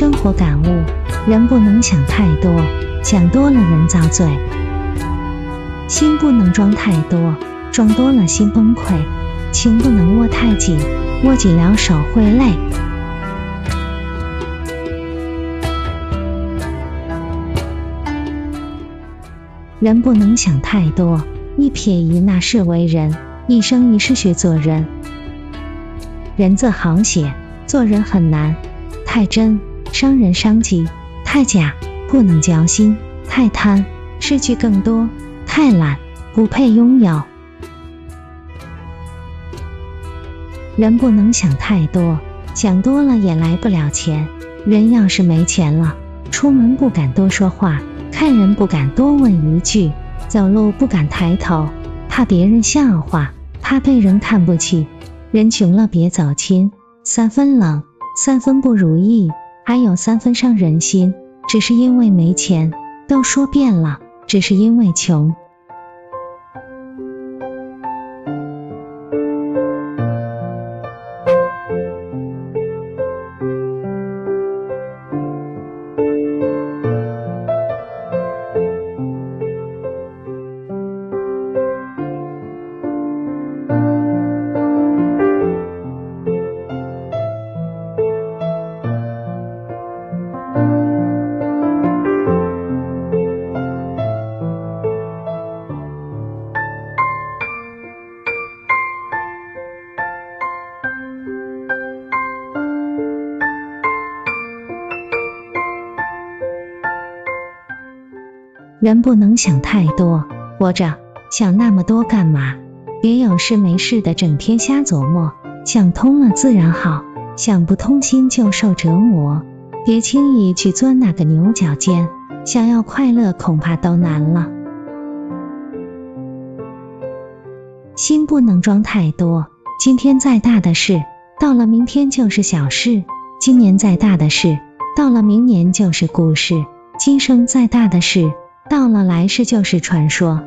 生活感悟：人不能想太多，想多了人遭罪；心不能装太多，装多了心崩溃；情不能握太紧，握紧了手会累。人不能想太多，一撇一捺是为人，一生一世学做人。人字好写，做人很难，太真。伤人伤己，太假不能交心；太贪失去更多，太懒不配拥有。人不能想太多，想多了也来不了钱。人要是没钱了，出门不敢多说话，看人不敢多问一句，走路不敢抬头，怕别人笑话，怕被人看不起。人穷了别走亲，三分冷，三分不如意。还有三分伤人心，只是因为没钱，都说遍了，只是因为穷。人不能想太多，活着想那么多干嘛？别有事没事的整天瞎琢磨，想通了自然好，想不通心就受折磨。别轻易去钻那个牛角尖，想要快乐恐怕都难了。心不能装太多，今天再大的事，到了明天就是小事；今年再大的事，到了明年就是故事；今生再大的事。到了来世就是传说。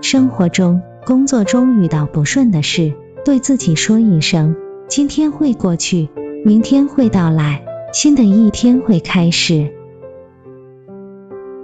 生活中、工作中遇到不顺的事，对自己说一声：今天会过去，明天会到来，新的一天会开始。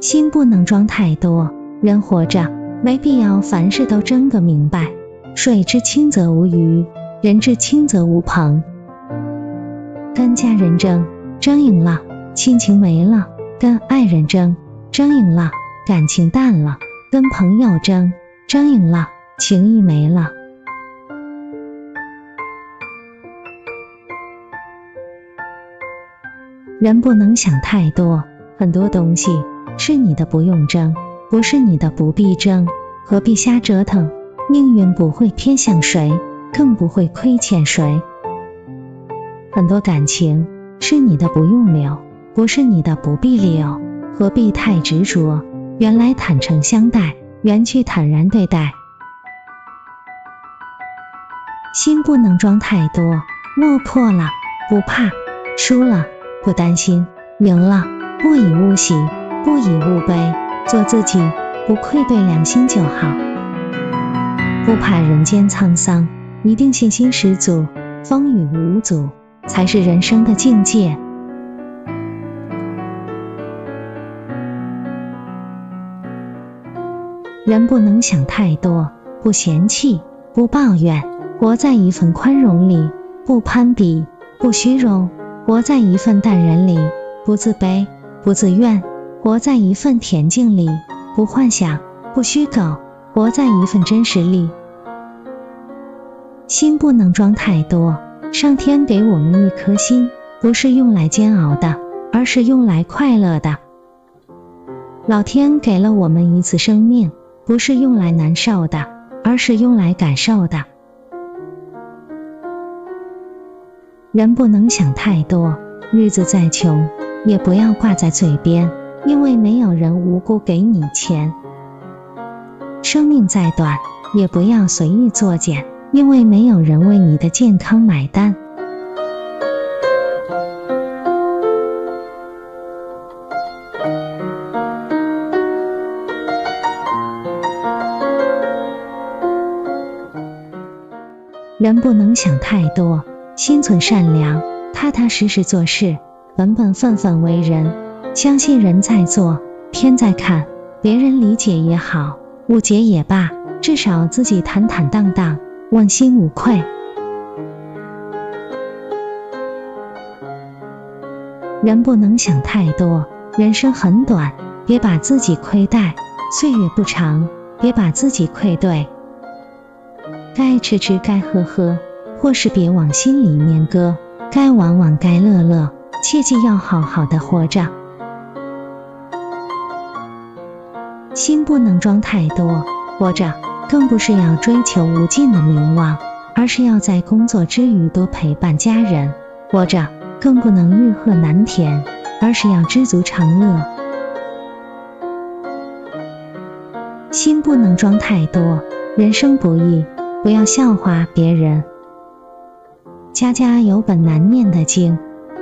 心不能装太多，人活着没必要凡事都争个明白。水至清则无鱼，人至清则无朋。跟家人争，争赢了，亲情没了；跟爱人争。争赢了，感情淡了；跟朋友争，争赢了，情谊没了。人不能想太多，很多东西是你的不用争，不是你的不必争，何必瞎折腾？命运不会偏向谁，更不会亏欠谁。很多感情是你的不用留，不是你的不必留。何必太执着？原来坦诚相待，缘去坦然对待。心不能装太多，落魄了不怕，输了不担心，赢了不以物喜，不以物悲，做自己，不愧对良心就好。不怕人间沧桑，一定信心十足，风雨无阻，才是人生的境界。人不能想太多，不嫌弃，不抱怨，活在一份宽容里；不攀比，不虚荣，活在一份淡然里；不自卑，不自怨，活在一份恬静里；不幻想，不虚构，活在一份真实里。心不能装太多，上天给我们一颗心，不是用来煎熬的，而是用来快乐的。老天给了我们一次生命。不是用来难受的，而是用来感受的。人不能想太多，日子再穷，也不要挂在嘴边，因为没有人无辜给你钱。生命再短，也不要随意作践，因为没有人为你的健康买单。人不能想太多，心存善良，踏踏实实做事，本本分分为人，相信人在做，天在看，别人理解也好，误解也罢，至少自己坦坦荡荡，问心无愧。人不能想太多，人生很短，别把自己亏待；岁月不长，别把自己愧对。该吃吃，该喝喝，或是别往心里面搁；该玩玩，该乐乐，切记要好好的活着。心不能装太多，活着更不是要追求无尽的名望，而是要在工作之余多陪伴家人。活着。更不能欲壑难填，而是要知足常乐。心不能装太多，人生不易，不要笑话别人。家家有本难念的经，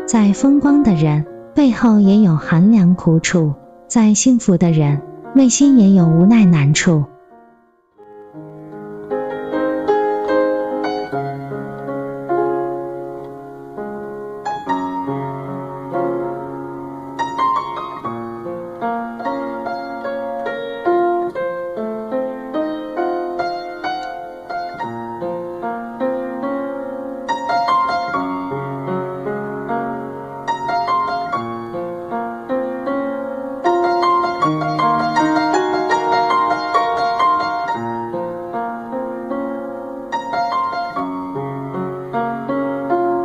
再风光的人背后也有寒凉苦楚，再幸福的人内心也有无奈难处。